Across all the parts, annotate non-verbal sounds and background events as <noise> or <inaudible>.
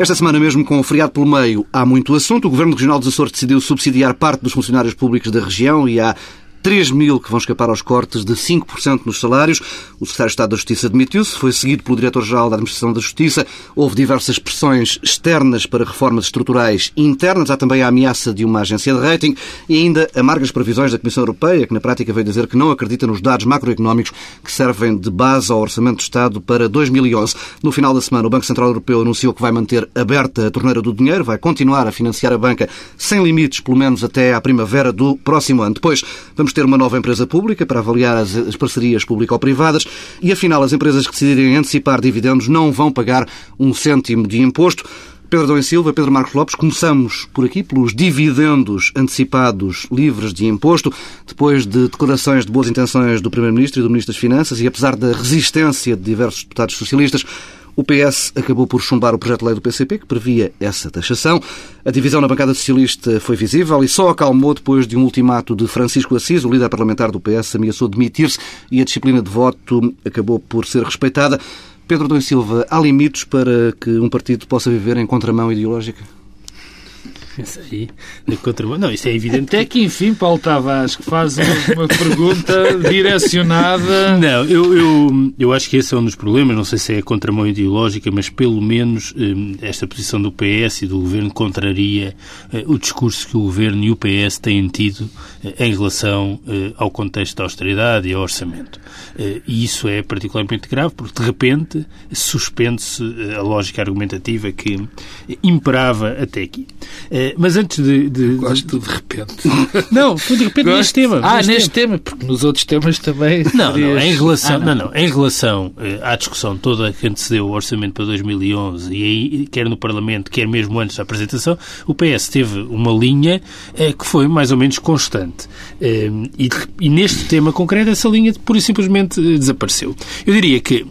Esta semana, mesmo com o feriado pelo meio, há muito assunto. O Governo Regional dos Açores decidiu subsidiar parte dos funcionários públicos da região e há 3 mil que vão escapar aos cortes de 5% nos salários. O Secretário de Estado da Justiça admitiu-se, foi seguido pelo Diretor-Geral da Administração da Justiça. Houve diversas pressões externas para reformas estruturais internas. Há também a ameaça de uma agência de rating e ainda amargas previsões da Comissão Europeia, que na prática veio dizer que não acredita nos dados macroeconómicos que servem de base ao Orçamento do Estado para 2011. No final da semana, o Banco Central Europeu anunciou que vai manter aberta a torneira do dinheiro, vai continuar a financiar a banca sem limites, pelo menos até à primavera do próximo ano. Depois, vamos Vamos ter uma nova empresa pública para avaliar as, as parcerias público-privadas e, afinal, as empresas que decidirem antecipar dividendos não vão pagar um cêntimo de imposto. Pedro Dom Silva, Pedro Marcos Lopes, começamos por aqui, pelos dividendos antecipados livres de imposto, depois de declarações de boas intenções do Primeiro-Ministro e do Ministro das Finanças e apesar da resistência de diversos deputados socialistas, o PS acabou por chumbar o projeto de lei do PCP, que previa essa taxação. A divisão na bancada socialista foi visível e só acalmou depois de um ultimato de Francisco Assis, o líder parlamentar do PS, ameaçou demitir-se e a disciplina de voto acabou por ser respeitada. Pedro Dom Silva, há limites para que um partido possa viver em contramão ideológica? Isso aí, de contramão. Não, isso é evidente. Até que, enfim, Paulo Tavares, que faz uma pergunta direcionada. Não, eu, eu, eu acho que esse é um dos problemas. Não sei se é a contramão ideológica, mas pelo menos hum, esta posição do PS e do Governo contraria eh, o discurso que o Governo e o PS têm tido eh, em relação eh, ao contexto da austeridade e ao orçamento. E isso é particularmente grave, porque de repente suspende-se a lógica argumentativa que imperava até aqui. Mas antes de. de Gosto de repente. <laughs> Não, foi de repente Gosto. neste tema. Ah, neste, neste tema. tema. porque nos outros temas também. Não, não, em relação, ah, não. não. em relação eh, à discussão toda que antecedeu o orçamento para 2011, e aí, quer no Parlamento, quer mesmo antes da apresentação, o PS teve uma linha eh, que foi mais ou menos constante. Eh, e, e neste tema concreto, essa linha pura e simplesmente desapareceu. Eu diria que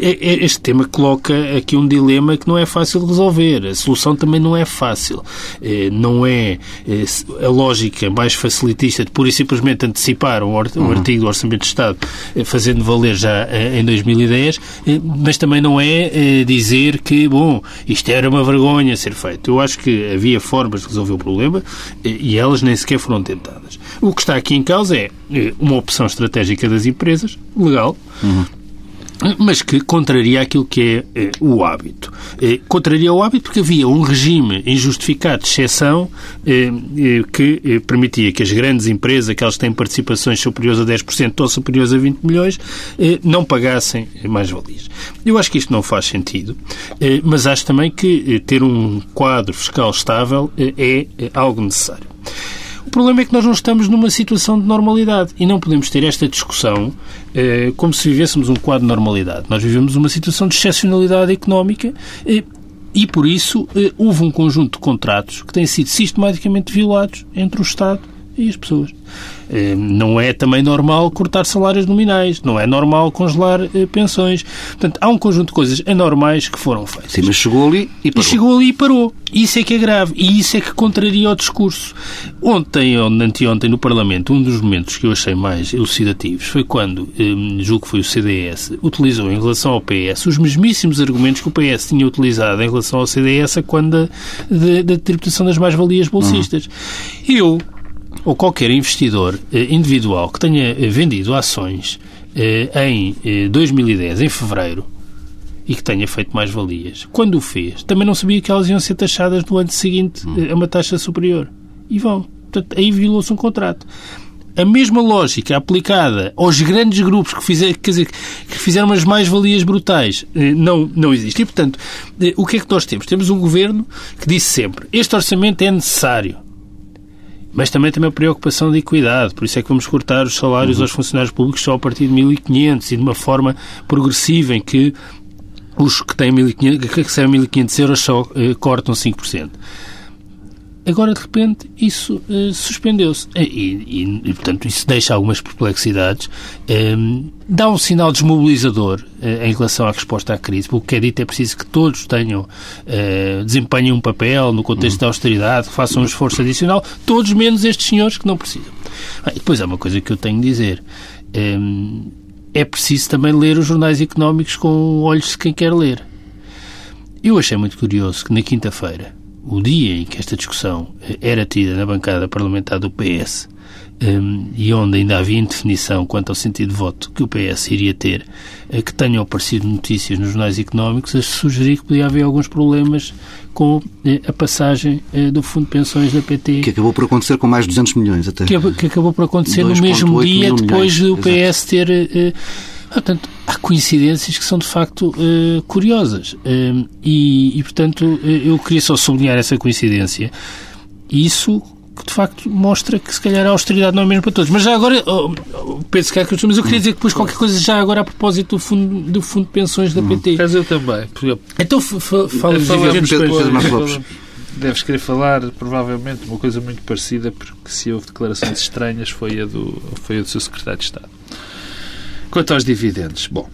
este tema coloca aqui um dilema que não é fácil de resolver. A solução também não é fácil. É, não é a lógica mais facilitista de pura e simplesmente antecipar um uhum. artigo do Orçamento de Estado fazendo valer já em 2010, mas também não é dizer que, bom, isto era uma vergonha ser feito. Eu acho que havia formas de resolver o problema e elas nem sequer foram tentadas. O que está aqui em causa é uma opção estratégica das empresas, legal, uhum mas que contraria aquilo que é, é o hábito. É, contraria o hábito porque havia um regime injustificado de exceção é, que permitia que as grandes empresas, aquelas que têm participações superiores a 10% ou superiores a 20 milhões, não pagassem mais-valias. Eu acho que isto não faz sentido, mas acho também que ter um quadro fiscal estável é algo necessário. O problema é que nós não estamos numa situação de normalidade e não podemos ter esta discussão eh, como se vivêssemos um quadro de normalidade. Nós vivemos uma situação de excepcionalidade económica eh, e, por isso, eh, houve um conjunto de contratos que têm sido sistematicamente violados entre o Estado e as pessoas. Eh, não é também normal cortar salários nominais, não é normal congelar eh, pensões. Portanto, há um conjunto de coisas anormais que foram feitas. Sim, mas chegou ali e parou. E chegou ali e parou. Isso é que é grave e isso é que contraria o discurso. Ontem ou anteontem no Parlamento, um dos momentos que eu achei mais elucidativos foi quando, eh, julgo que foi o CDS, utilizou em relação ao PS os mesmíssimos argumentos que o PS tinha utilizado em relação ao CDS quando da, da tributação das mais-valias bolsistas. Uhum. Eu ou qualquer investidor eh, individual que tenha eh, vendido ações eh, em 2010, em fevereiro, e que tenha feito mais valias, quando o fez, também não sabia que elas iam ser taxadas no ano seguinte a uma taxa superior. E vão. Portanto, aí violou-se um contrato. A mesma lógica aplicada aos grandes grupos que, fizer, dizer, que fizeram as mais-valias brutais não, não existe. E, portanto, o que é que nós temos? Temos um governo que disse sempre este orçamento é necessário mas também tem uma preocupação de equidade. Por isso é que vamos cortar os salários uhum. aos funcionários públicos só a partir de 1.500 e de uma forma progressiva em que os que, têm 1500, que recebem 1.500 euros só eh, cortam 5%. Agora, de repente, isso uh, suspendeu-se. E, e, e, portanto, isso deixa algumas perplexidades. Um, ehm, dá um sinal desmobilizador uh, em relação à resposta à crise. Porque o que é dito é preciso que todos tenham, uh, desempenhem um papel no contexto uhum. da austeridade, façam um esforço adicional, todos menos estes senhores que não precisam. Bem, depois há uma coisa que eu tenho de dizer. Um, ehm, é preciso também ler os jornais económicos com olhos de quem quer ler eu achei muito curioso que na quinta-feira, o dia em que esta discussão eh, era tida na bancada parlamentar do PS, um, e onde ainda havia indefinição quanto ao sentido de voto que o PS iria ter, uh, que tenham aparecido notícias nos jornais económicos a sugerir que podia haver alguns problemas com uh, a passagem uh, do Fundo de Pensões da PT. Que acabou por acontecer com mais de 200 milhões até. Que, que acabou por acontecer no mesmo dia, depois do PS ter... Portanto, há coincidências que são de facto uh, curiosas. Uh, e, e, portanto, uh, eu queria só sublinhar essa coincidência. Isso que de facto mostra que se calhar a austeridade não é mesmo para todos. Mas já agora, oh, penso que é que mas eu queria dizer que depois qualquer coisa já agora a propósito do fundo, do fundo de pensões da PT. Mas eu também. Então fala Deves querer falar, provavelmente, uma coisa muito parecida, porque se houve declarações estranhas foi a do, foi a do seu secretário de Estado. Quanto aos dividendos, bom,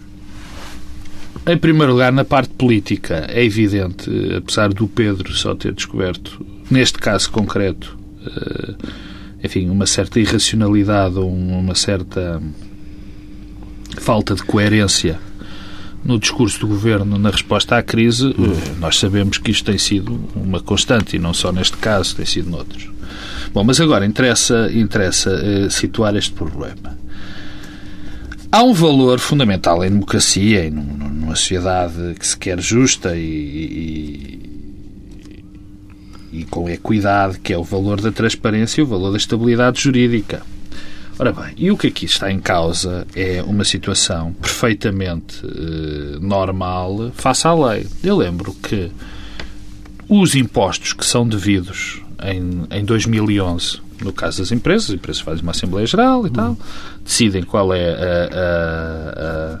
em primeiro lugar, na parte política, é evidente, apesar do Pedro só ter descoberto, neste caso concreto, eh, enfim, uma certa irracionalidade ou uma certa falta de coerência no discurso do governo na resposta à crise, eh, nós sabemos que isto tem sido uma constante e não só neste caso, tem sido noutros. Bom, mas agora interessa, interessa situar este problema. Há um valor fundamental em democracia e numa sociedade que se quer justa e, e e com equidade, que é o valor da transparência e o valor da estabilidade jurídica. Ora bem, e o que aqui está em causa é uma situação perfeitamente eh, normal face à lei. Eu lembro que os impostos que são devidos em, em 2011, no caso das empresas, as empresas fazem uma Assembleia Geral e tal, decidem qual é a, a,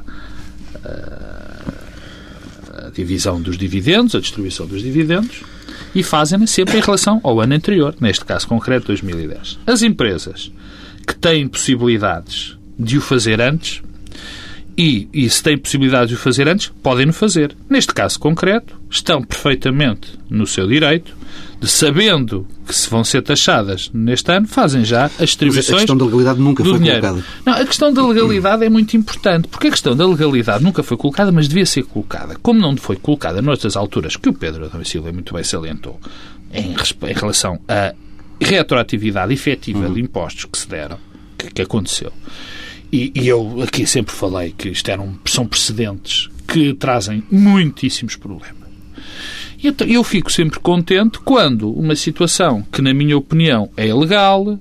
a, a divisão dos dividendos, a distribuição dos dividendos, e fazem sempre em relação ao ano anterior, neste caso concreto 2010. As empresas que têm possibilidades de o fazer antes e, e se têm possibilidades de o fazer antes, podem-no fazer. Neste caso concreto, estão perfeitamente no seu direito de, sabendo que se vão ser taxadas neste ano, fazem já as distribuições. Mas a questão da legalidade nunca foi dinheiro. colocada. Não, a questão da legalidade é muito importante, porque a questão da legalidade nunca foi colocada, mas devia ser colocada. Como não foi colocada noutras alturas, que o Pedro Adão Silva muito bem salientou, em, em relação à retroatividade efetiva uhum. de impostos que se deram, que, que aconteceu. E, e, eu aqui sempre falei que isto eram, são precedentes que trazem muitíssimos problemas. E então, eu fico sempre contente quando uma situação que, na minha opinião, é ilegal,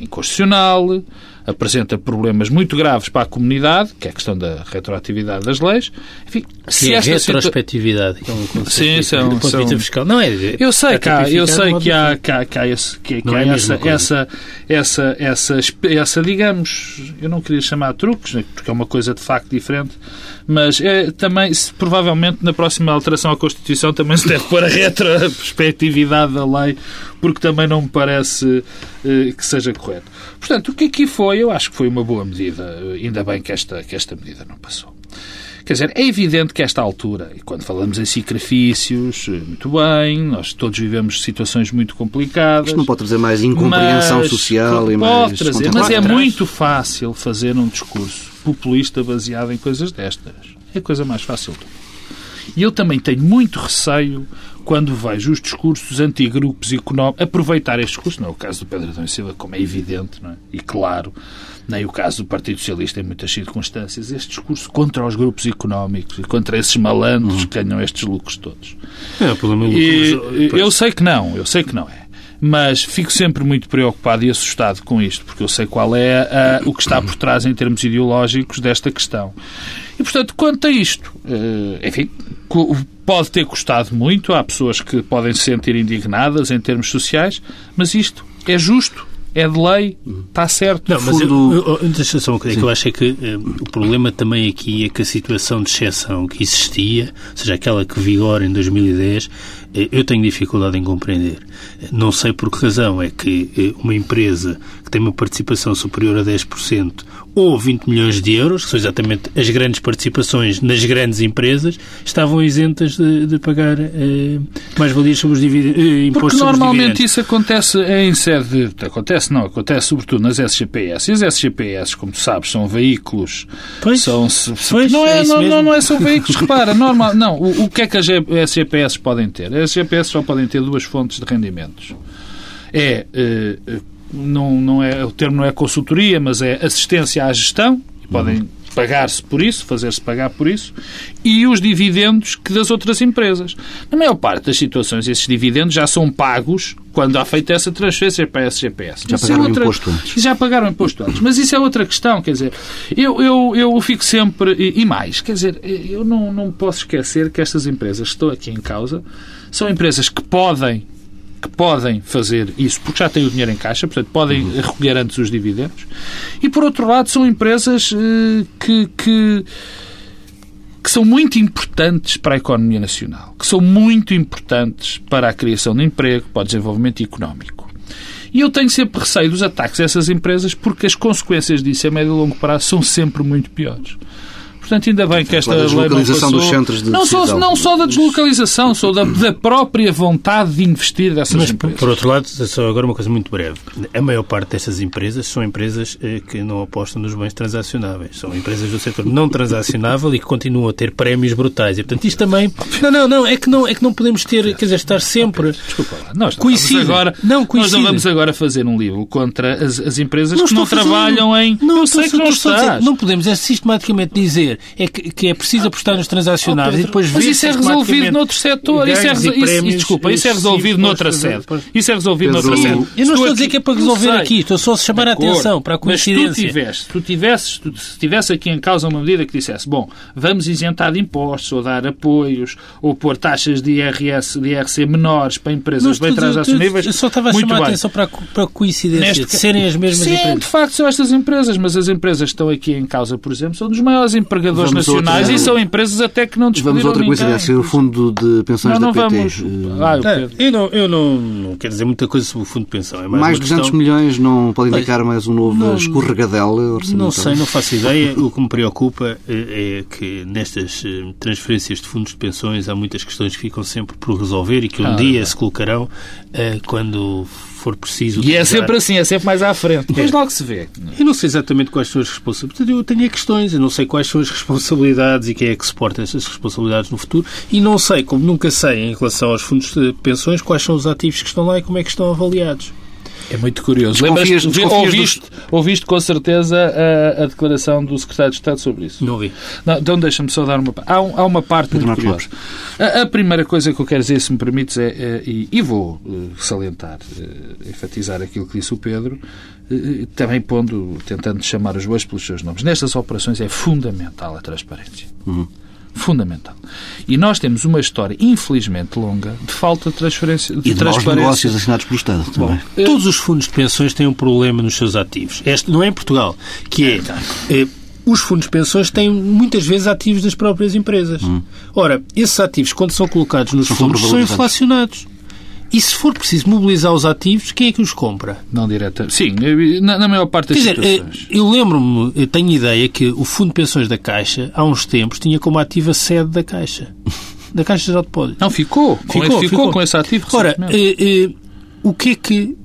inconstitucional, apresenta problemas muito graves para a comunidade, que é a questão da retroatividade das leis. Enfim, se é retrospectividade, que é um conceito Sim, são, do ponto de vista fiscal. Não é. Eu sei que há, eu sei que há, que há, que há, esse, que, que há é essa, essa, essa, essa, essa, digamos, eu não queria chamar truques, né, porque é uma coisa de facto diferente, mas é também, se, provavelmente, na próxima alteração à Constituição também se deve pôr a retrospectividade da lei, porque também não me parece eh, que seja correto. Portanto, o que aqui foi, eu acho que foi uma boa medida, ainda bem que esta, que esta medida não passou. Quer dizer, é evidente que esta altura, e quando falamos em sacrifícios, muito bem, nós todos vivemos situações muito complicadas. Isto não pode trazer mais incompreensão mas, social e mais. Pode trazer, mas é muito fácil fazer um discurso populista baseado em coisas destas. É a coisa mais fácil. E eu também tenho muito receio quando vejo os discursos antigrupos económicos aproveitar este discurso, não é o caso do Pedro Adão Silva, como é evidente é? e claro, nem o caso do Partido Socialista em muitas circunstâncias, este discurso contra os grupos económicos e contra esses malandros uhum. que ganham estes lucros todos. É, o problema e, eu sei que não, eu sei que não é. Mas fico sempre muito preocupado e assustado com isto, porque eu sei qual é a, o que está por trás em termos ideológicos desta questão. E, portanto, quanto a isto, eh, enfim, pode ter custado muito, há pessoas que podem se sentir indignadas em termos sociais, mas isto é justo, é de lei, está certo. Não, mas fundo... eu, eu, deixa só uma coisa, que eu acho é que eh, o problema também aqui é que a situação de exceção que existia, ou seja, aquela que vigora em 2010, eh, eu tenho dificuldade em compreender. Não sei por que razão é que uma empresa que tem uma participação superior a 10% ou 20 milhões de euros, que são exatamente as grandes participações nas grandes empresas, estavam isentas de, de pagar eh, mais-valias sobre os dividendos, eh, impostos Porque normalmente isso acontece em sede. de- Acontece, não, acontece sobretudo nas SGPS. E as SGPS, como tu sabes, são veículos. Pois, são, pois, não, é é, não, não, não é só veículos, <laughs> repara, normal. Não, o, o que é que as SGPS podem ter? As SGPS só podem ter duas fontes de rendimentos. É. eh, não, não é, o termo não é consultoria, mas é assistência à gestão, e podem pagar-se por isso, fazer-se pagar por isso, e os dividendos que das outras empresas. Na maior parte das situações, esses dividendos já são pagos quando há feito essa transferência para a SGPS. Já é pagaram o outra- imposto antes. Já pagaram imposto antes. Mas isso é outra questão, quer dizer, eu, eu, eu fico sempre... E, e mais, quer dizer, eu não, não posso esquecer que estas empresas que estão aqui em causa são empresas que podem que podem fazer isso, porque já têm o dinheiro em caixa, portanto, podem Uhum. recolher antes os dividendos. E, por outro lado, são empresas eh, que, que, que são muito importantes para a economia nacional, que são muito importantes para a criação de emprego, para o desenvolvimento económico. E eu tenho sempre receio dos ataques a essas empresas porque as consequências disso a médio e longo prazo são sempre muito piores. Portanto, ainda bem que esta Da lei não passou. dos centros de não, só, não só da deslocalização, só da, da própria vontade de investir dessas Mas, por, empresas. por outro lado, só agora uma coisa muito breve. A maior parte destas empresas são empresas eh, que não apostam nos bens transacionáveis. São empresas do setor não transacionável e que continuam a ter prémios brutais. E, portanto, isto também... Não, não, não. É que não, é que não podemos ter... Quer dizer, estar sempre... Desculpa lá. Nós não, Coincide. vamos agora, Não, nós coincide. não vamos agora fazer um livro contra as, as empresas que estou não fazer- trabalham em. Não, eu sei que não estás. Não podemos é sistematicamente dizer é que, que é preciso apostar nos transacionáveis e depois ver Mas isso é resolvido noutro setor. Isso é, isso, prémios desculpa, isso é resolvido noutra sede. Isso é resolvido Pedro, noutra sede. eu não estou a dizer que é para resolver sei. aqui, estou só a chamar a atenção para a Mas coincidência. se tu tivesse, se tu tivesses, tu- se tivesse aqui em causa uma medida que dissesse, bom, vamos isentar de impostos, ou dar apoios, ou pôr taxas de IRS, de IRC menores para empresas bem transacionáveis, Eu só estava a chamar a atenção para a, para a coincidência Neste de serem as mesmas Sim, empresas. de facto são estas empresas, mas as empresas que estão aqui em causa, por exemplo, são dos maiores empregadores Vamos a nacionais outra- e são empresas até que não Vamos despediram a outra ninguém. coincidência. O fundo de pensões Não, não da PT. vamos. eh, Ah, o É, eu não, eu não, não quero dizer muita coisa sobre o fundo de pensão. É mais, mais de 200 questão- milhões não pode indicar mais um novo não- escorregadela orçamental? Não sei, não faço ideia. O que me preocupa eh, é que nestas eh, transferências de fundos de pensões há muitas questões que ficam sempre por resolver e que um Ah, dia é. se colocarão quando for preciso. E é sempre assim, é sempre mais à frente. Depois logo se vê. Eu não sei exatamente quais são as responsabilidades. Eu tenho questões, eu não sei quais são as responsabilidades e quem é que suporta essas responsabilidades no futuro. E não sei, como nunca sei, em relação aos fundos de pensões, quais são os ativos que estão lá e como é que estão avaliados. É muito curioso. Desconfias- Lembras-te- desconfias ouviste, ouviste com certeza a, a declaração do Secretário de Estado sobre isso? Não vi. Não, então deixa-me só dar uma. Há, um- há uma parte Pedro muito Marcos curiosa. A, a primeira coisa que eu quero dizer, se me permites, é, é- e, e vou eh, salientar, eh, enfatizar aquilo que disse o Pedro, também pondo, tentando chamar os bois pelos seus nomes. Nestas operações é fundamental a transparência. Fundamental. E nós temos uma história, infelizmente longa, de falta de transferência. De E de transparência. negócios assinados pelo Estado também. Eh, Todos os fundos de pensões têm um problema nos seus ativos. Este não é em Portugal, que é. eh, os fundos de pensões têm muitas vezes ativos das próprias empresas. Ora, esses ativos, quando são colocados nos São fundos, são inflacionados. E se for preciso mobilizar os ativos, quem é que os compra? Não direta. Sim, na, na maior parte das Quer dizer, situações. eh, eu lembro-me, eu tenho ideia que o Fundo de Pensões da Caixa, há uns tempos, tinha como ativa a sede da Caixa. <laughs> Da Caixa Geral de Depósitos. Não, ficou. Com esse, ficou, com esse ativo Ora, eh, eh, o que é que.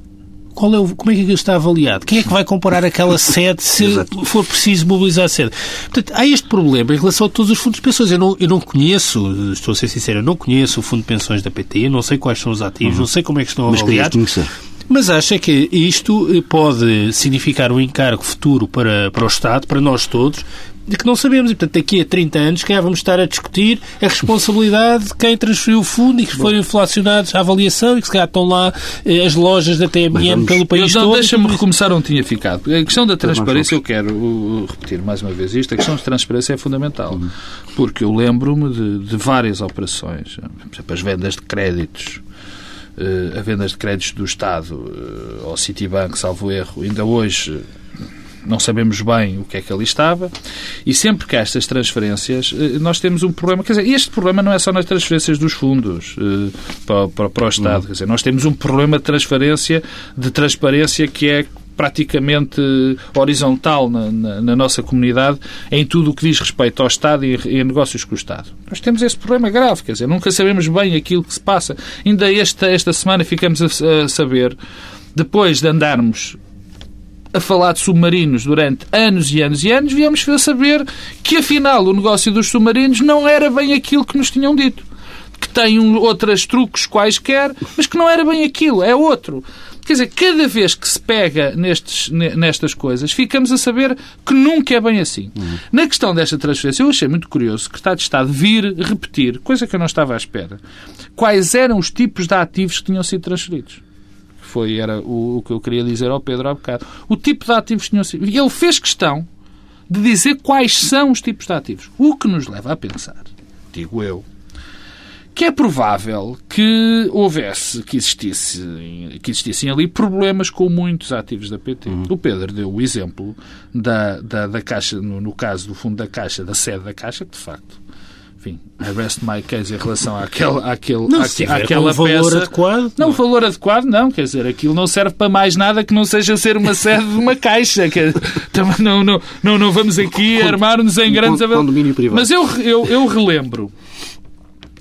Qual é o, como é que aquilo está avaliado? Quem é que vai comparar aquela <laughs> sede se for preciso mobilizar a sede? Portanto, há este problema em relação a todos os fundos de pensões. Eu não, eu não conheço, estou a ser sincero, eu não conheço o fundo de pensões da PT, não sei quais são os ativos, não sei como é que estão Mas avaliados. conhecer. Mas acha que isto pode significar um encargo futuro para, para o Estado, para nós todos, de que não sabemos. E, portanto, daqui a 30 anos, que vamos estar a discutir a responsabilidade de quem transferiu o fundo e que foram inflacionados à avaliação e que se calhar estão lá eh, as lojas da TMN vamos- pelo país Então, todo. Deixa-me e recomeçar onde tinha ficado. A questão da transparência, eu quero uh, repetir mais uma vez isto, a questão de transparência é fundamental. Uhum. Porque eu lembro-me de, de várias operações, por exemplo, as vendas de créditos, eh, a vendas de créditos do Estado eh, ao Citibank, salvo erro, ainda hoje eh, não sabemos bem o que é que ali estava, e sempre que há estas transferências, eh, nós temos um problema. Quer dizer, este problema não é só nas transferências dos fundos eh, para, para, para o Estado. Quer dizer, nós temos um problema de transferência, de transparência que é praticamente horizontal na, na, na, nossa comunidade em tudo o que diz respeito ao Estado e, e a negócios com o Estado. Nós temos esse problema grave, quer dizer, nunca sabemos bem aquilo que se passa. Ainda esta, esta semana ficamos a, a saber, depois de andarmos a falar de submarinos durante anos e anos e anos, viemos a saber que afinal o negócio dos submarinos não era bem aquilo que nos tinham dito. Que tem um, outros truques quaisquer, mas que não era bem aquilo, é outro. Quer dizer, cada vez que se pega nestes, nestas coisas, ficamos a saber que nunca é bem assim. Uhum. Na questão desta transferência, eu achei muito curioso que o Secretário de Estado vir repetir, coisa que eu não estava à espera, quais eram os tipos de ativos que tinham sido transferidos foi era o, o, que eu queria dizer ao Pedro há bocado. O tipo de ativos tinham sido. E ele fez questão de dizer quais são os tipos de ativos. O que nos leva a pensar, digo eu, que é provável que houvesse, que, existisse, que existissem ali problemas com muitos ativos da PT. Uhum. O Pedro deu o exemplo da, da, da Caixa, no, no, caso do fundo da Caixa, da sede da Caixa, que de facto enfim, I rest my case em relação àquele, àquele, não, àque, àquela um valor peça. adequado. Não, o valor adequado não, quer dizer, aquilo não serve para mais nada que não seja ser uma sede de uma caixa. Que, também não, não, não, não vamos aqui armar-nos em grandes... Condomínio privado. Mas eu, eu, eu relembro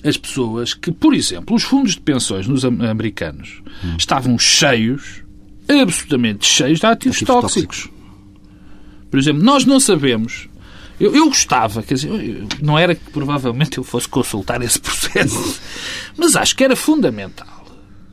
as pessoas que, por exemplo, os fundos de pensões nos americanos hum. estavam cheios, absolutamente cheios de ativos, ativos tóxicos. tóxicos. Por exemplo, nós não sabemos eu, eu gostava, quer dizer, não era que provavelmente eu fosse consultar esse <laughs> processo, mas acho que era fundamental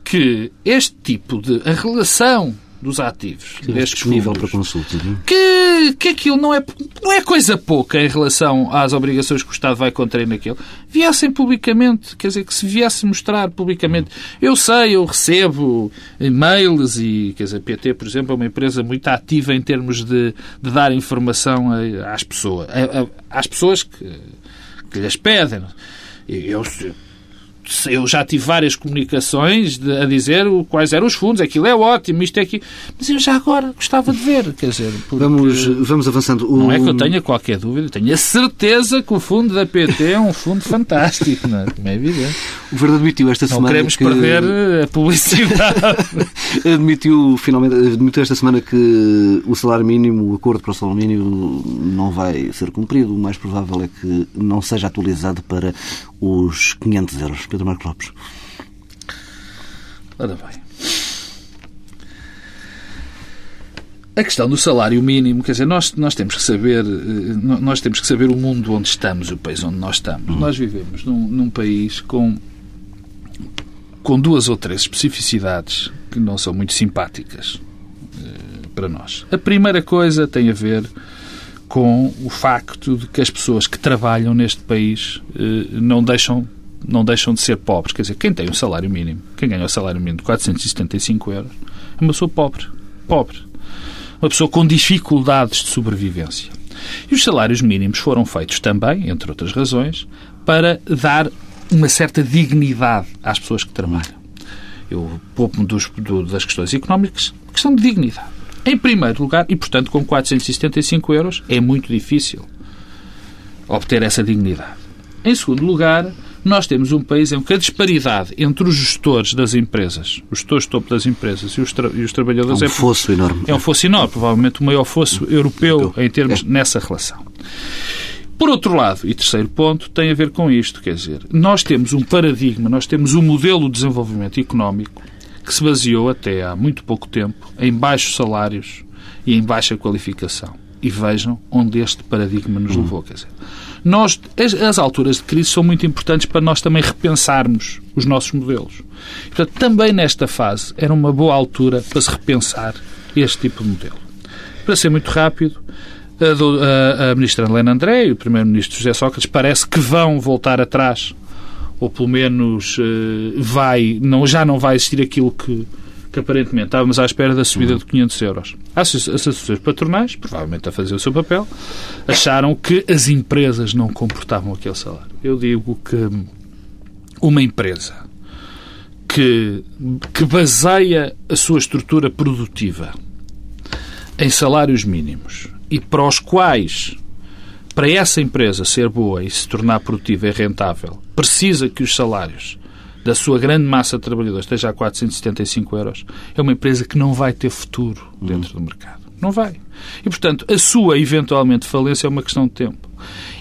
que este tipo de a relação dos ativos destes disponível fundos, para consulta. É? Que, que aquilo não é, não é coisa pouca em relação às obrigações que o Estado vai contrair naquilo. Viessem publicamente, quer dizer, que se viesse mostrar publicamente. Eu sei, eu recebo e-mails e, quer dizer, PT, por exemplo, é uma empresa muito ativa em termos de, de dar informação às pessoas, às pessoas que, que lhes pedem. Eu, eu já tive várias comunicações de, a dizer quais eram os fundos, aquilo é ótimo, isto é aqui. Mas eu já agora gostava de ver, quer dizer... Vamos, vamos avançando. O... Não é que eu tenha qualquer dúvida, tenho a certeza que o fundo da PT é um fundo fantástico, não é? Como é evidente. O Governo admitiu esta não semana queremos que... perder a publicidade. <laughs> admitiu, finalmente, admitiu esta semana que o salário mínimo, o acordo para o salário mínimo não vai ser cumprido. O mais provável é que não seja atualizado para os 500 euros. Pedro Marcos Lopes. Ora bem. A questão do salário mínimo, quer dizer, nós, nós temos que saber eh, nós temos que saber o mundo onde estamos, o país onde nós estamos. Uhum. Nós vivemos num, num país com com duas ou três especificidades que não são muito simpáticas eh, para nós. A primeira coisa tem a ver com o facto de que as pessoas que trabalham neste país eh, não deixam não deixam de ser pobres. Quer dizer, quem tem um salário mínimo, quem ganha o salário mínimo de 475 euros, é uma pessoa pobre. Pobre. Uma pessoa com dificuldades de sobrevivência. E os salários mínimos foram feitos também, entre outras razões, para dar uma certa dignidade às pessoas que trabalham. Eu poupo-me das questões económicas, questão de dignidade. Em primeiro lugar, e portanto com 475 euros, é muito difícil obter essa dignidade. Em segundo lugar, nós temos um país em que a disparidade entre os gestores das empresas, os gestores de topo das empresas e os, tra e os trabalhadores... É um é, fosso enorme. É um fosso enorme, provavelmente o maior fosso europeu em termos é. nessa relação. Por outro lado, e terceiro ponto, tem a ver com isto, quer dizer, nós temos um paradigma, nós temos um modelo de desenvolvimento económico que se baseou até há muito pouco tempo em baixos salários e em baixa qualificação. E vejam onde este paradigma nos levou. Quer dizer, nós, as, as, alturas de crise são muito importantes para nós também repensarmos os nossos modelos. Portanto, também nesta fase era uma boa altura para se repensar este tipo de modelo. Para ser muito rápido, a, a, a ministra Helena André e o primeiro-ministro José Sócrates parece que vão voltar atrás ou pelo menos eh, vai, não, já não vai existir aquilo que, que aparentemente estávamos à espera da subida de 500 euros. As associações patronais, provavelmente a fazer o seu papel, acharam que as empresas não comportavam aquele salário. Eu digo que uma empresa que, que baseia a sua estrutura produtiva em salários mínimos e para os quais para essa empresa ser boa e se tornar produtiva e rentável, precisa que os salários da sua grande massa de trabalhadores esteja a 475 euros, é uma empresa que não vai ter futuro dentro do mercado. Não vai. E, portanto, a sua eventualmente falência é uma questão de tempo.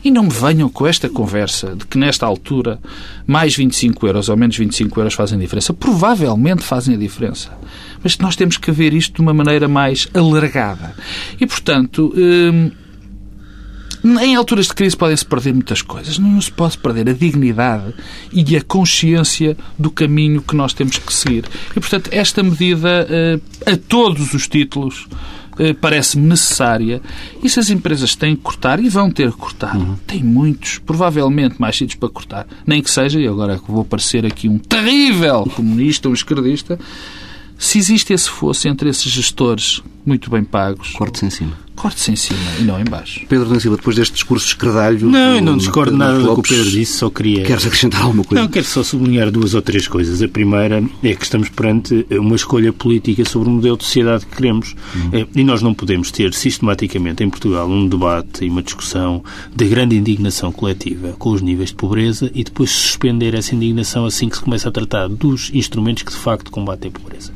E não me venham com esta conversa de que nesta altura mais 25 euros ou menos 25 euros fazem diferença. Provavelmente fazem a diferença. Mas nós temos que ver isto de uma maneira mais alargada. E, portanto, hum, em alturas de crise podem-se perder muitas coisas. Não se pode perder a dignidade e a consciência do caminho que nós temos que seguir. E, portanto, esta medida, eh, a todos os títulos, eh, parece-me necessária. E se as empresas têm que cortar, e vão ter que cortar, uhum. tem muitos, provavelmente mais sítios para cortar, nem que seja, e agora vou parecer aqui um terrível comunista, um esquerdista, se existe esse fosse entre esses gestores muito bem pagos. Corte-se em cima. Corte-se em cima e não em baixo. Pedro da Silva, depois deste discurso escredalho... Não, eu não discordo nada do que o Pedro disse, só queria... Queres acrescentar alguma coisa? Não, quero só sublinhar duas ou três coisas. A primeira é que estamos perante uma escolha política sobre o modelo de sociedade que queremos. Uhum. E nós não podemos ter sistematicamente em Portugal um debate e uma discussão de grande indignação coletiva com os níveis de pobreza e depois suspender essa indignação assim que se começa a tratar dos instrumentos que de facto combatem a pobreza.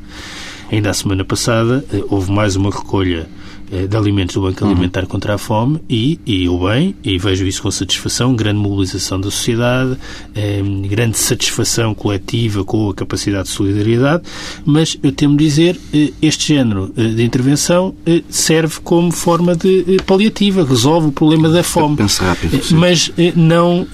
Ainda a semana passada eh, houve mais uma recolha de alimentos do Banco Alimentar uhum. contra a Fome e, e eu bem, e vejo isso com satisfação, grande mobilização da sociedade, eh, grande satisfação coletiva com a capacidade de solidariedade, mas eu temo dizer, eh, este género eh, de intervenção eh, serve como forma de eh, paliativa, resolve o problema da fome, rápido, mas não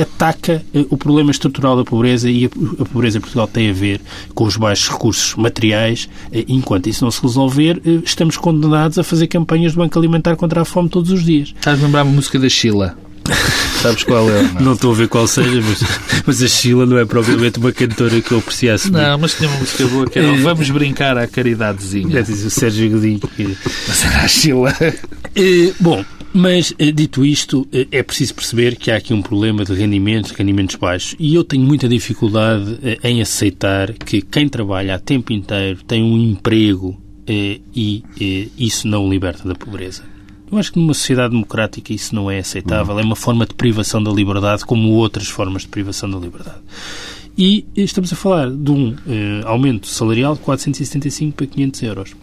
ataca o problema estrutural da pobreza e a, a pobreza em Portugal tem a ver com os baixos recursos materiais, enquanto isso não se resolver, estamos condenados a fazer campanhas do Banco Alimentar contra a fome todos os dias. Estás a lembrar uma música da Sheila? <laughs> Sabes qual é? Não? não estou a ver qual seja, mas, mas a Sheila não é propriamente uma cantora que eu apreciasse. Não, mas tinha uma música boa que era Vamos Brincar à Caridadezinha. É, diz o Sérgio Godinho. Mas era a Sheila. Eh, bom, mas, eh, dito isto, eh, é preciso perceber que há aqui um problema de rendimentos, rendimentos baixos. E eu tenho muita dificuldade em aceitar que quem trabalha a tempo inteiro tem um emprego eh, e eh, isso não o liberta da pobreza. Eu acho que numa sociedade democrática isso não é aceitável. É uma forma de privação da liberdade, como outras formas de privação da liberdade. E estamos a falar de um eh, aumento salarial de 475 para 500 euros.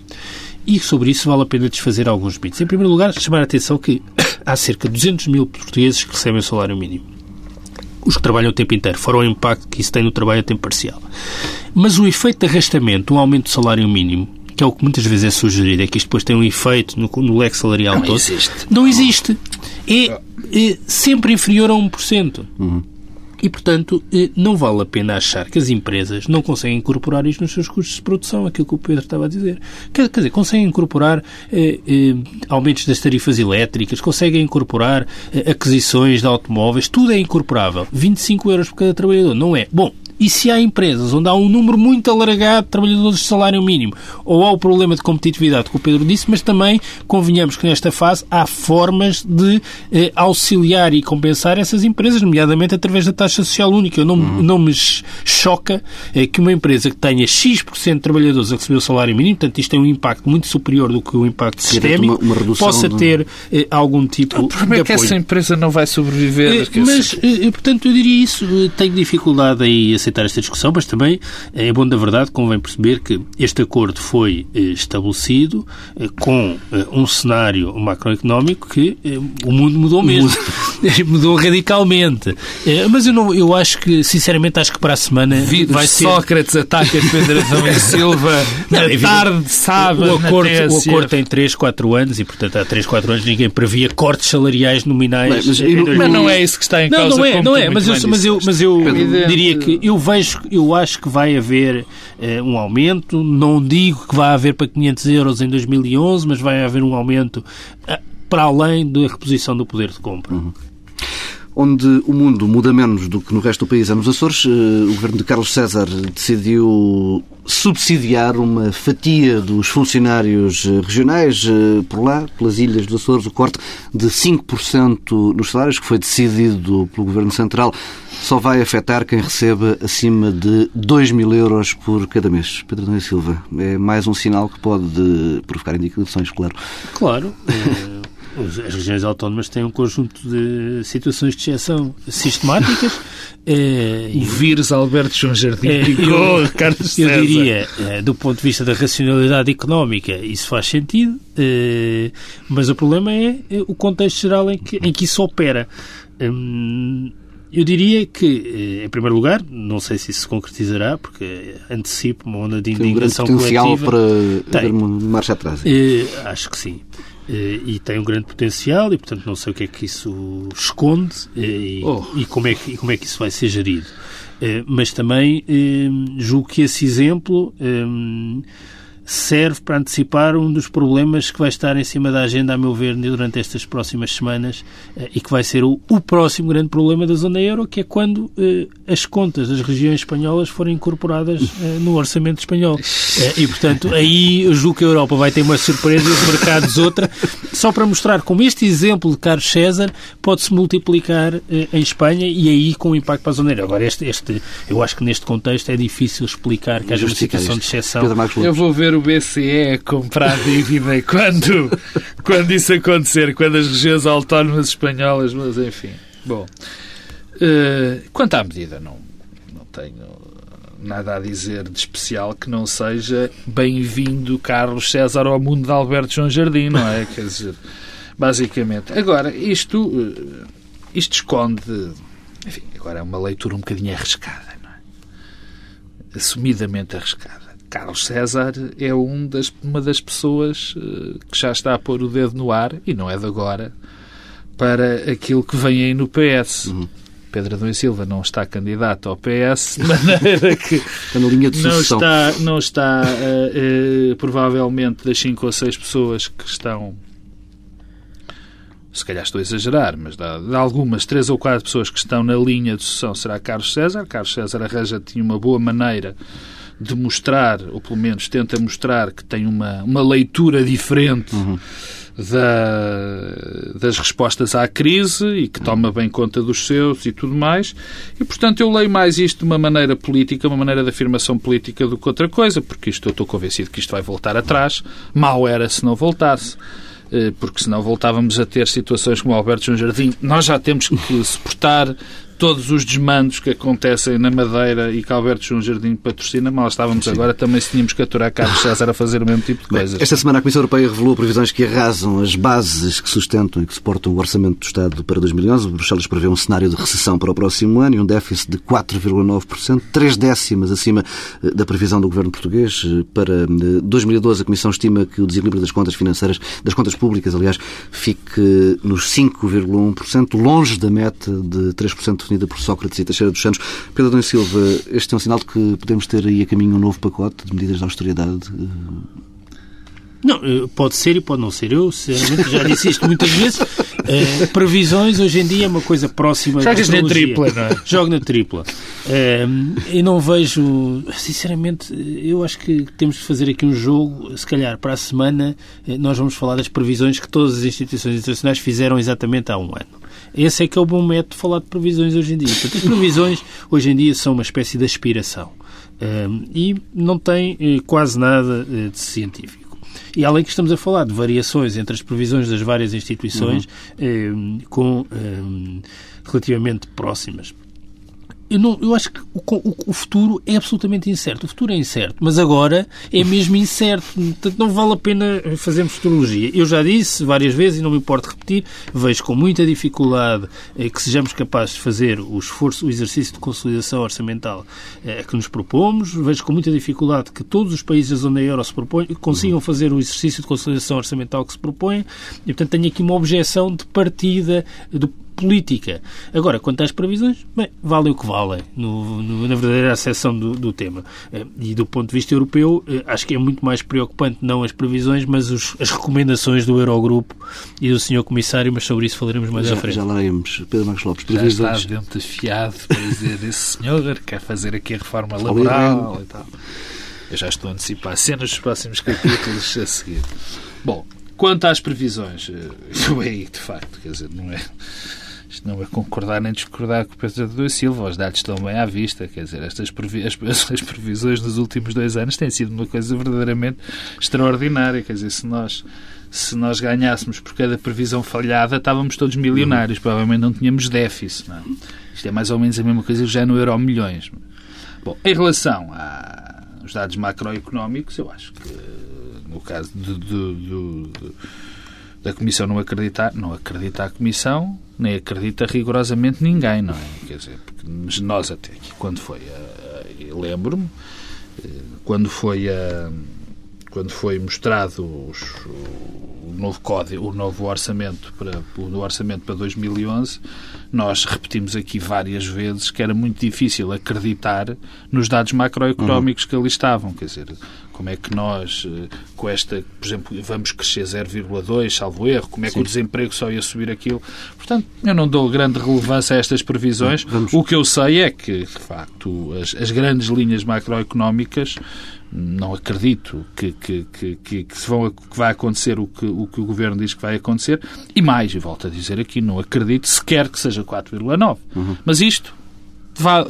E sobre isso vale a pena desfazer alguns mitos. Em primeiro lugar, chamar a atenção que <coughs> há cerca de 200 mil portugueses que recebem o salário mínimo. Os que trabalham o tempo inteiro, fora o impacto que isso tem no trabalho a tempo parcial. Mas o efeito de arrastamento, um aumento do salário mínimo, que é o que muitas vezes é sugerido, é que isto depois tem um efeito no, no leque salarial não todo. Existe. Não existe. É, é sempre inferior a 1%. Uhum. E, portanto, é, não vale a pena achar que as empresas não conseguem incorporar isto nos seus custos de produção, aquilo que o Pedro estava a dizer. Quer, quer dizer, conseguem incorporar eh, eh, aumentos das tarifas elétricas, conseguem incorporar eh, aquisições de automóveis, tudo é incorporável. 25 euros por cada trabalhador, não é? Bom, e se há empresas onde há um número muito alargado de trabalhadores de salário mínimo, ou há o problema de competitividade que o Pedro disse, mas também convenhamos que nesta fase há formas de eh, auxiliar e compensar essas empresas, nomeadamente através da taxa social única. Eu não, uhum. não me choca eh, que uma empresa que tenha X% de trabalhadores a receber o salário mínimo, portanto isto tem um impacto muito superior do que o impacto sistémico, uma, uma possa de... ter eh, algum tipo o problema de é que essa empresa não vai sobreviver. Eh, mas, eh, portanto, eu diria isso. Eh, tenho dificuldade aí aceitar esta discussão, mas também é bom da verdade, convém perceber que este acordo foi eh, estabelecido eh, com eh, um cenário macroeconómico que o mundo mudou mesmo. mudou <laughs> radicalmente. Mas eu, não, eu acho que, sinceramente, acho que para a semana Vido vai ser... Sócrates ataca Pedro Adão e Silva na não, tarde de sábado. O acordo, o acordo tem 3, 4 anos e, portanto, há 3, 4 anos ninguém previa cortes salariais nominais. Mas, mas, mas não é isso que está em não, causa. Não é, não é. Mas eu, mas eu, mas eu diria que eu vejo eu acho que vai haver uh, um aumento. Não digo que vai haver para 500 euros em 2011, mas vai haver um aumento uh, para além da reposição do poder de compra. Uhum onde o mundo muda menos do que no resto do país. É nos Açores, eh, o governo de Carlos César decidiu subsidiar uma fatia dos funcionários eh, regionais eh, por lá, pelas ilhas dos Açores, o corte de 5% nos salários, que foi decidido pelo Governo Central, só vai afetar quem receba acima de 2 mil euros por cada mês. Pedro Daniel Silva, é mais um sinal que pode provocar indicações, claro. Claro. <laughs> as regiões autónomas têm um conjunto de situações de exceção sistemáticas. <laughs> Eh, o vírus Alberto João Jardim eh, eu, Carlos eu diria, eh, do ponto de vista da racionalidade económica, isso faz sentido, eh, mas o problema é o contexto geral em que, em que isso opera. Hum, eu diria que, em primeiro lugar, não sei se isso se concretizará, porque antecipo uma onda de indignação tem um grande potencial para ter marcha atrás. Uh, acho que sim. E tem um grande potencial e, portanto, não sei o que é que isso esconde e, oh. e, como é que, e como é que isso vai ser gerido. mas também julgo que esse exemplo serve para antecipar um dos problemas que vai estar em cima da agenda, a meu ver, durante estas próximas semanas eh, e que vai ser o, o próximo grande problema da zona euro, que é quando eh, as contas das regiões espanholas forem incorporadas eh, no orçamento espanhol. Eh, e, portanto, aí eu julgo que a Europa vai ter uma surpresa e os mercados outra, só para mostrar como este exemplo de Carlos César pode-se multiplicar eh, em Espanha e aí com um impacto para a zona euro. Agora, este, este, eu acho que neste contexto é difícil explicar que haja uma situação de exceção. Eu vou ver o BCE comprar dívida <laughs> quando, quando isso acontecer, quando as regiões autónomas espanholas, mas enfim. Bom, uh, quanto à medida, não, não tenho nada a dizer de especial que não seja bem-vindo Carlos César ao mundo de Alberto João Jardim, não é? Quer dizer, basicamente. Agora, isto, eh, isto esconde. Enfim, agora é uma leitura um bocadinho arriscada, não é? Assumidamente arriscada. Carlos César é um das, uma das pessoas uh, que já está a pôr o dedo no ar, e não é de agora, para aquilo que vem aí no PS. Uhum. Pedro Adão e Silva não está candidato ao PS, de maneira <laughs> que não está, não está uh, uh, provavelmente das cinco ou seis pessoas que estão se calhar estou a exagerar, mas de, de algumas, três ou quatro pessoas que estão na linha de sucessão será Carlos César. Carlos César arranja tinha uma boa maneira de mostrar, ou pelo menos tenta mostrar, que tem uma, uma leitura diferente uhum. da, das respostas à crise e que toma bem conta dos seus e tudo mais. E, portanto, eu leio mais isto de uma maneira política, uma maneira de afirmação política do que outra coisa, porque isto eu estou convencido que isto vai voltar atrás. Mal era se não voltasse eh, porque senão voltávamos a ter situações como Alberto João Jardim. Nós já temos que suportar todos os desmandos que acontecem na Madeira e que Alberto João Jardim patrocina, mal estávamos Sim. agora, também se tínhamos que aturar Carlos César a fazer o mesmo tipo de coisas. Esta semana a Comissão Europeia revelou previsões que arrasam as bases que sustentam e que suportam o orçamento do Estado para 2011. Bruxelas prevê um cenário de recessão para o próximo ano e um déficit de 4,9%, três décimas acima eh, da previsão do governo português. Eh, para 2012, eh, a Comissão estima que o desequilíbrio das contas financeiras, das contas públicas, aliás, fique nos 5,1%, longe da meta de 3% definida por Sócrates e Teixeira dos Santos. Pedro Adão Silva, este é um sinal de que podemos ter aí a caminho um novo pacote de medidas de austeridade não, eh, pode ser e pode não ser. Eu, sinceramente, já disse isto muitas vezes. Uh, previsões, hoje em dia, é uma coisa próxima Jogas na tripla, não é? Jogo na tripla. Uh, e não vejo... Sinceramente, eu acho que temos de fazer aqui um jogo. Se calhar, para a semana, nós vamos falar das previsões que todas as instituições internacionais fizeram exatamente há um ano. Esse é que é o bom método de falar de previsões hoje em dia. Portanto, as <laughs> previsões, hoje em dia, são uma espécie de aspiração. E não tem quase nada de científico. E além que estamos a falar de variações entre as previsões das várias instituições uhum. eh, com eh, relativamente próximas. Eu, não, eu acho que o, o, o, futuro é absolutamente incerto. O futuro é incerto, mas agora é mesmo incerto. Portanto, não vale a pena fazermos futurologia. Eu já disse várias vezes, e não me importo repetir, vejo com muita dificuldade eh, que sejamos capazes de fazer o esforço, o exercício de consolidação orçamental eh, que nos propomos. Vejo com muita dificuldade que todos os países da zona euro se propõem, consigam fazer o exercício de consolidação orçamental que se propõem. E, portanto, tenho aqui uma objeção de partida do política. Agora, quanto às previsões, bem, valem o que valem, no, na verdadeira acessão do, do, tema. Eh, e do ponto de vista europeu, eh, acho que é muito mais preocupante não as previsões, mas os, as recomendações do Eurogrupo e do Sr. Comissário, mas sobre isso falaremos mais já, à frente. Já lá iremos. Pedro Marcos Lopes, previsões. Já está dentro fiado para dizer esse senhor quer fazer aqui a reforma laboral e tal. Eu já estou a antecipar cenas dos próximos capítulos a seguir. Bom, quanto às previsões, eu eh, é aí, de facto, quer dizer, não é isto não é concordar nem discordar com o Pedro Adão Silva, os dados estão bem à vista, quer dizer, estas previ as, as previsões nos últimos dois anos têm sido uma coisa verdadeiramente extraordinária, quer dizer, se nós se nós ganhássemos por cada previsão falhada, estávamos todos milionários, provavelmente não tínhamos déficit. Não? É? Isto é mais ou menos a mesma coisa já no euro milhões. Bom, em relação aos dados macroeconómicos, eu acho que no caso do, da Comissão não acreditar, não acredita a Comissão, nem acredita rigorosamente ninguém, não é? Quer dizer, porque nós até aqui, quando foi, lembro-me, eh, quando foi a quando foi mostrado os, o novo código, o novo orçamento para o orçamento para 2011, nós repetimos aqui várias vezes que era muito difícil acreditar nos dados macroeconómicos uhum. que ali estavam, quer dizer, como é que nós, eh, com esta, por exemplo, vamos crescer 0,2, salvo erro, como é que Sim. o desemprego só ia subir aquilo. Portanto, eu não dou grande relevância a estas previsões. Vamos. O que eu sei é que, de facto, as, as grandes linhas macroeconómicas não acredito que, que, que, que, que, se vão, que vai acontecer o que, o que o Governo diz que vai acontecer. E mais, e volto a dizer aqui, não acredito sequer que seja 4,9. Uhum. Mas isto,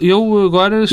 eu agora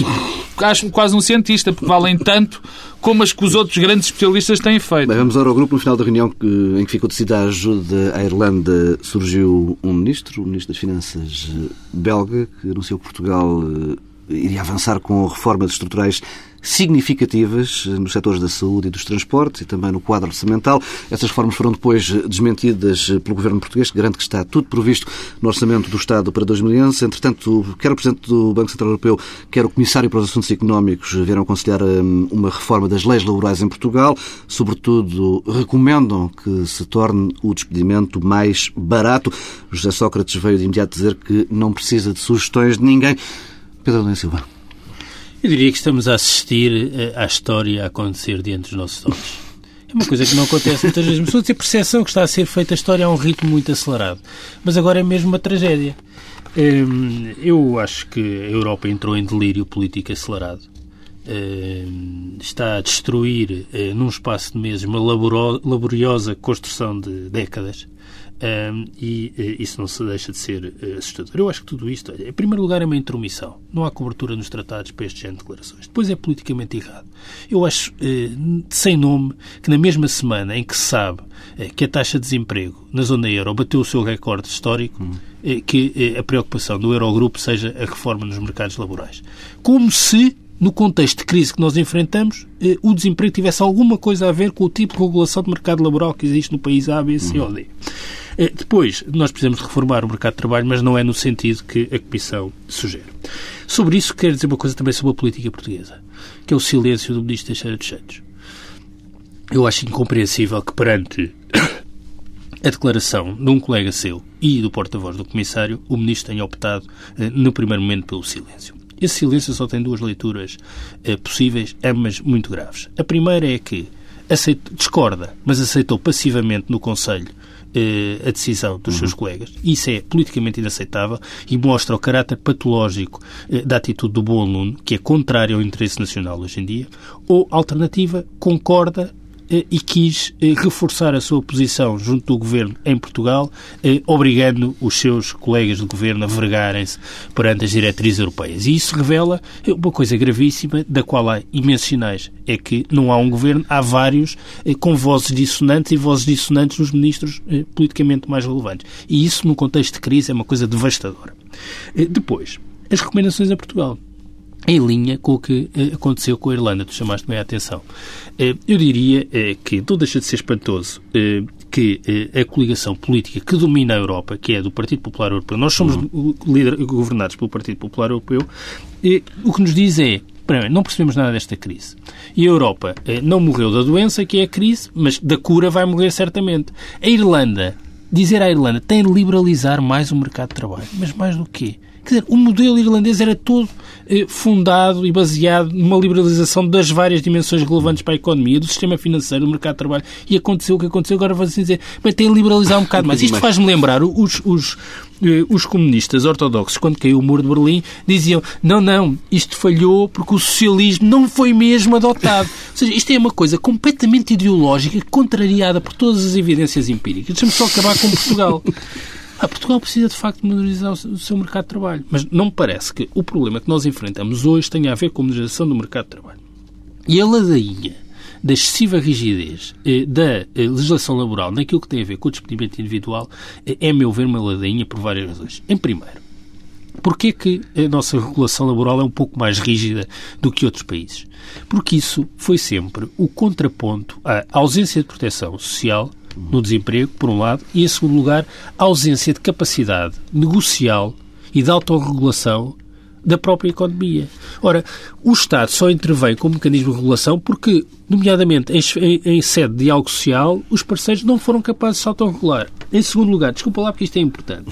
acho-me quase um cientista, porque valem tanto como as que os outros grandes especialistas têm feito. Bem, vamos ao grupo. No final da reunião em que ficou decidida a ajuda à Irlanda, surgiu um ministro, o ministro das Finanças eh, belga, que anunciou que Portugal eh, iria avançar com reformas estruturais significativas nos setores da saúde e dos transportes e também no quadro orçamental. Essas reformas foram depois desmentidas pelo governo português, que garante que está tudo previsto no orçamento do Estado para 2011. Entretanto, quer o Presidente do Banco Central Europeu, quer o Comissário para os Assuntos Económicos vieram aconselhar uma reforma das leis laborais em Portugal. Sobretudo, recomendam que se torne o despedimento mais barato. José Sócrates veio de imediato dizer que não precisa de sugestões de ninguém. Pedro Lênin Silva. Eu diria que estamos a assistir eh, à história a acontecer diante dos nossos olhos. É uma coisa que não acontece muitas vezes. Mas a percepção que está a ser feita a história a um ritmo muito acelerado. Mas agora é mesmo uma tragédia. Hum, eu acho que a Europa entrou em delírio político acelerado. Hum, está a destruir, eh, num espaço de meses, uma laboriosa construção de décadas um, e uh, isso não se deixa de ser uh, assustador. Eu acho que tudo isto, olha, em primeiro lugar, é uma intromissão. Não há cobertura nos tratados para este género de declarações. Depois é politicamente errado. Eu acho, uh, sem nome, que na mesma semana em que se sabe que a taxa de desemprego na zona euro bateu o seu recorde histórico, hum. que a preocupação do Eurogrupo seja a reforma nos mercados laborais. Como se no contexto de crise que nós enfrentamos, o desemprego tivesse alguma coisa a ver com o tipo de regulação de mercado laboral que existe no país A, B, C ou D. Eh, depois, nós precisamos reformar o mercado de trabalho, mas não é no sentido que a Comissão sugere. Sobre isso, quero dizer uma coisa também sobre a política portuguesa, que é o silêncio do Ministro Teixeira de Santos. Eu acho incompreensível que perante <coughs> a declaração de um colega seu e do porta-voz do Comissário, o Ministro tenha optado, eh, no primeiro momento, pelo silêncio. Esse silêncio só tem duas leituras eh, possíveis, ambas muito graves. A primeira é que aceita, discorda, mas aceitou passivamente no Conselho eh, a decisão dos uhum. seus colegas. Isso é politicamente inaceitável e mostra o caráter patológico eh, da atitude do bom aluno, que é contrário ao interesse nacional hoje em dia, ou, alternativa, concorda e quis eh, reforçar a sua posição junto do governo em Portugal, eh, obrigando os seus colegas de governo a vergarem-se perante as diretrizes europeias. E isso revela uma coisa gravíssima, da qual há imensos sinais. É que não há um governo, há vários com vozes dissonantes e vozes dissonantes nos ministros politicamente mais relevantes. E isso, no contexto de crise, é uma coisa devastadora. Depois, as recomendações a Portugal em linha com o que eh, aconteceu com a Irlanda. Tu chamaste bem a atenção. Eh, eu diria eh, que não deixa de ser espantoso que a coligação política que domina a Europa, que é do Partido Popular Europeu, nós somos uhum. governados pelo Partido Popular Europeu, o que nos diz é Primeiro, não percebemos nada desta crise. E a Europa não morreu da doença, que é a crise, mas da cura vai morrer certamente. A Irlanda, dizer à Irlanda, tem de liberalizar mais o mercado de trabalho. Mas mais do quê? Quer dizer, o modelo irlandês era todo eh, fundado e baseado numa liberalização das várias dimensões relevantes para a economia, do sistema financeiro, do mercado de trabalho. E aconteceu o que aconteceu. Agora vão dizer, mas tem de liberalizar um bocado mais. Isto faz-me lembrar os, os, eh, os comunistas ortodoxos, quando caiu o muro de Berlim, diziam não, não, isto falhou porque o socialismo não foi mesmo adotado. <laughs> Ou seja, isto é uma coisa completamente ideológica, contrariada por todas as evidências empíricas. Deixa-me só acabar com Portugal. Ah, Portugal precisa de facto modernizar o seu mercado de trabalho. Mas não me parece que o problema que nós enfrentamos hoje tenha a ver com a modernização do mercado de trabalho. E a ladainha da excessiva rigidez eh, da eh, legislação laboral naquilo que tem a ver com o despedimento individual eh, é, a meu ver, uma ladainha por várias razões. Em primeiro, Porquê que a nossa regulação laboral é um pouco mais rígida do que outros países? Porque isso foi sempre o contraponto à ausência de proteção social no desemprego, por um lado, e, em segundo lugar, a ausência de capacidade negocial e de autorregulação da própria economia. Ora, o Estado só intervém como mecanismo de regulação porque, nomeadamente em, em, sede de diálogo social, os parceiros não foram capazes de se autorregular. Em segundo lugar, desculpa lá porque isto é importante,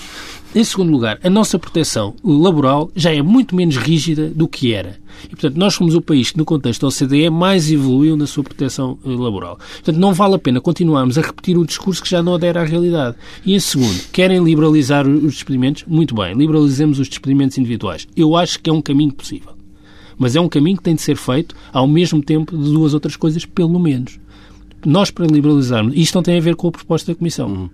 em segundo lugar, a nossa proteção laboral já é muito menos rígida do que era. E, portanto, nós somos o país que, no contexto da OCDE, mais evoluiu na sua proteção eh, laboral. Portanto, não vale a pena continuarmos a repetir um discurso que já não adere à realidade. E, em segundo, querem liberalizar os despedimentos? Muito bem, liberalizemos os despedimentos individuais. Eu acho que é um caminho possível. Mas é um caminho que tem de ser feito ao mesmo tempo de duas outras coisas, pelo menos nós, para liberalizarmos, isto não tem a ver com a proposta da Comissão, uhum.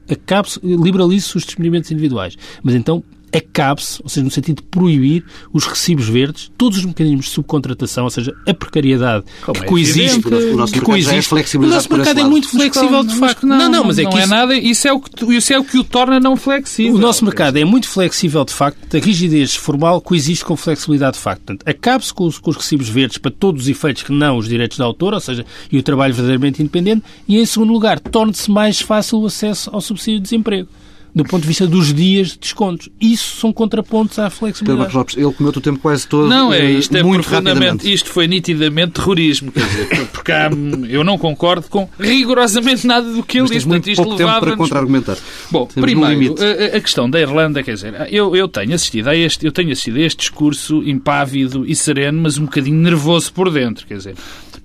liberalize-se os despedimentos individuais, mas então acabe-se, ou seja, no sentido de proibir os recibos verdes, todos os mecanismos de subcontratação, ou seja, a precariedade Como que é coexiste. Que, o nosso que coexiste. É o nosso mercado é muito flexível, de facto. Não, não, não, mas é que é isso... é nada, isso é, o que, isso é o que o torna não flexível. O nosso mercado é muito flexível, de facto, a rigidez formal coexiste com flexibilidade de facto. Portanto, acabe-se com os, com os recibos verdes para todos os efeitos que não os direitos de autor, ou seja, e o trabalho verdadeiramente independente, e, em segundo lugar, torne-se mais fácil o acesso ao subsídio de desemprego do ponto de vista dos dias de descontos. Isso são contrapontos à flexibilidade. Pedro Lopes, ele comeu o tempo quase todo. Não, é, isto é muito profundamente, isto foi nitidamente terrorismo, quer dizer, porque há, eu não concordo com rigorosamente nada do que ele disse. Muito isto pouco tempo para contra-argumentar. Bom, Temos primeiro, a, a, questão da Irlanda, quer dizer, eu, eu, tenho assistido a este, eu tenho assistido a este discurso impávido e sereno, mas um bocadinho nervoso por dentro, quer dizer,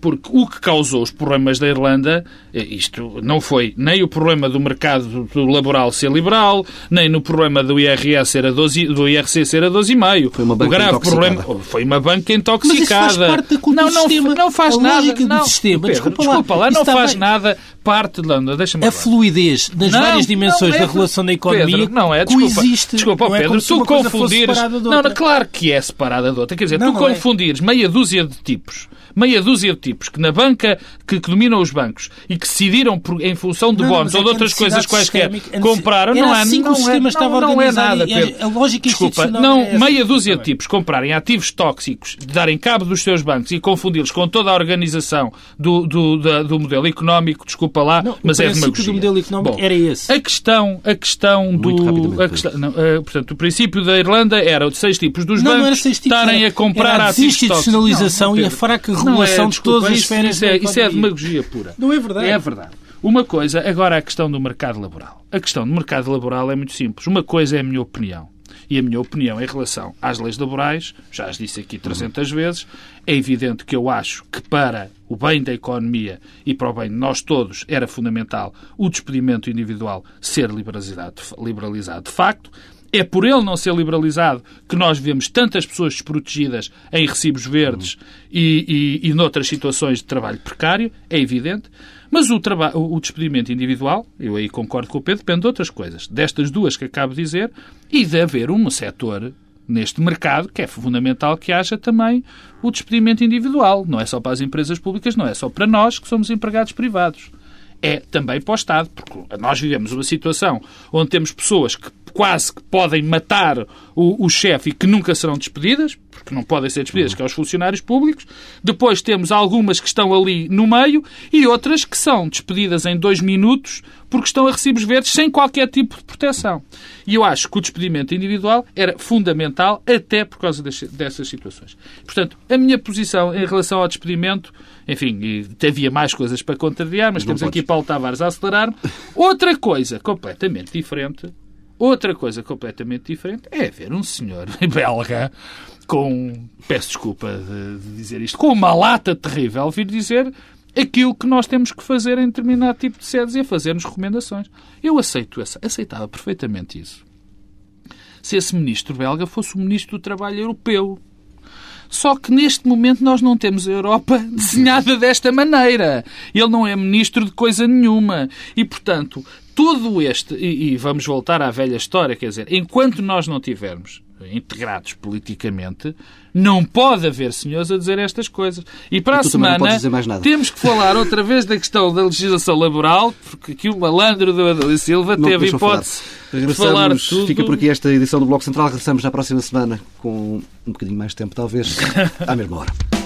porque o que causou os problemas da Irlanda, eh, isto não foi nem o problema do mercado laboral ser liberal, nem no problema do IRS ser a 12, do IRC ser a 12,5. Foi uma banca o grave intoxicada. problema foi uma banca intoxicada. Mas isso faz parte da não, não, sistema. não faz a nada. Lógica não, do sistema. Pedro, desculpa, desculpa lá, não faz bem. nada parte de Londres. Deixa-me A fluidez das não, várias dimensões é, da relação da economia Pedro, não é, desculpa, coexiste. Desculpa, não é Pedro, tu confundires. Não, não, claro que é separada de outra. Quer dizer, não, tu não é. confundires é. meia dúzia de tipos meia dúzia de tipos que na banca que, que dominam os bancos e que decidiram por, em função de bónus ou de outras coisas quaisquer compraram, não é, assim não, é, não, não é nada, Pedro. A, lógica Desculpa, não, é meia dúzia de tipos comprarem ativos tóxicos, de darem cabo dos seus bancos e confundi-los com toda a organização do, do, da, do modelo económico, desculpa lá, não, mas é demagogia. do modelo económico Bom, era esse. A questão, a questão do... A questão, não, uh, portanto, o princípio da Irlanda era de seis tipos dos não, bancos não estarem a comprar era a ativos tóxicos. a institucionalização e a fraca regulação de todas as esferas isso, é, isso é demagogia pura. Não é verdade. É verdade. Uma coisa, agora a questão do mercado laboral. A questão do mercado laboral é muito simples. Uma coisa é a minha opinião. E a minha opinião em relação às leis laborais, já as disse aqui 300 vezes, é evidente que eu acho que para o bem da economia e para o bem de nós todos era fundamental o despedimento individual ser liberalizado, liberalizado de facto. É por ele não ser liberalizado que nós vemos tantas pessoas desprotegidas em recibos verdes uhum. e, e, e noutras situações de trabalho precário, é evidente. Mas o, o despedimento individual, eu aí concordo com o Pedro, depende de outras coisas. Destas duas que acabo de dizer, e de haver um setor neste mercado que é fundamental que haja também o despedimento individual. Não é só para as empresas públicas, não é só para nós que somos empregados privados. É também para o Estado, porque nós vivemos uma situação onde temos pessoas que quase que podem matar o, o chefe e que nunca serão despedidas, porque não podem ser despedidas, que é os funcionários públicos. Depois temos algumas que estão ali no meio e outras que são despedidas em dois minutos porque estão a recibos verdes sem qualquer tipo de proteção. E eu acho que o despedimento individual era fundamental até por causa dessas situações. Portanto, a minha posição em relação ao despedimento, enfim, havia mais coisas para contrariar, mas não temos podes. aqui Paulo Tavares a acelerar. Outra coisa completamente diferente Outra coisa completamente diferente é ver um senhor <laughs> belga com, peço desculpa de, de dizer isto, com uma lata terrível vir dizer aquilo que nós temos que fazer em determinado tipo de sedes e a fazer-nos recomendações. Eu aceito essa, aceitava perfeitamente isso. Se esse ministro belga fosse o ministro do Trabalho Europeu, só que neste momento nós não temos a Europa <laughs> desenhada desta maneira. Ele não é ministro de coisa nenhuma. E, portanto, todo este, e, e, vamos voltar à velha história, quer dizer, enquanto nós não tivermos integrados politicamente, não pode haver senhores a dizer estas coisas. E para e a semana temos que falar outra vez da questão da legislação laboral, porque aqui o malandro do Adalio Silva não teve hipótese falar. de falar tudo. Fica por aqui esta edição do Bloco Central. Regressamos na próxima semana com um bocadinho mais de tempo, talvez, <laughs> à mesma hora.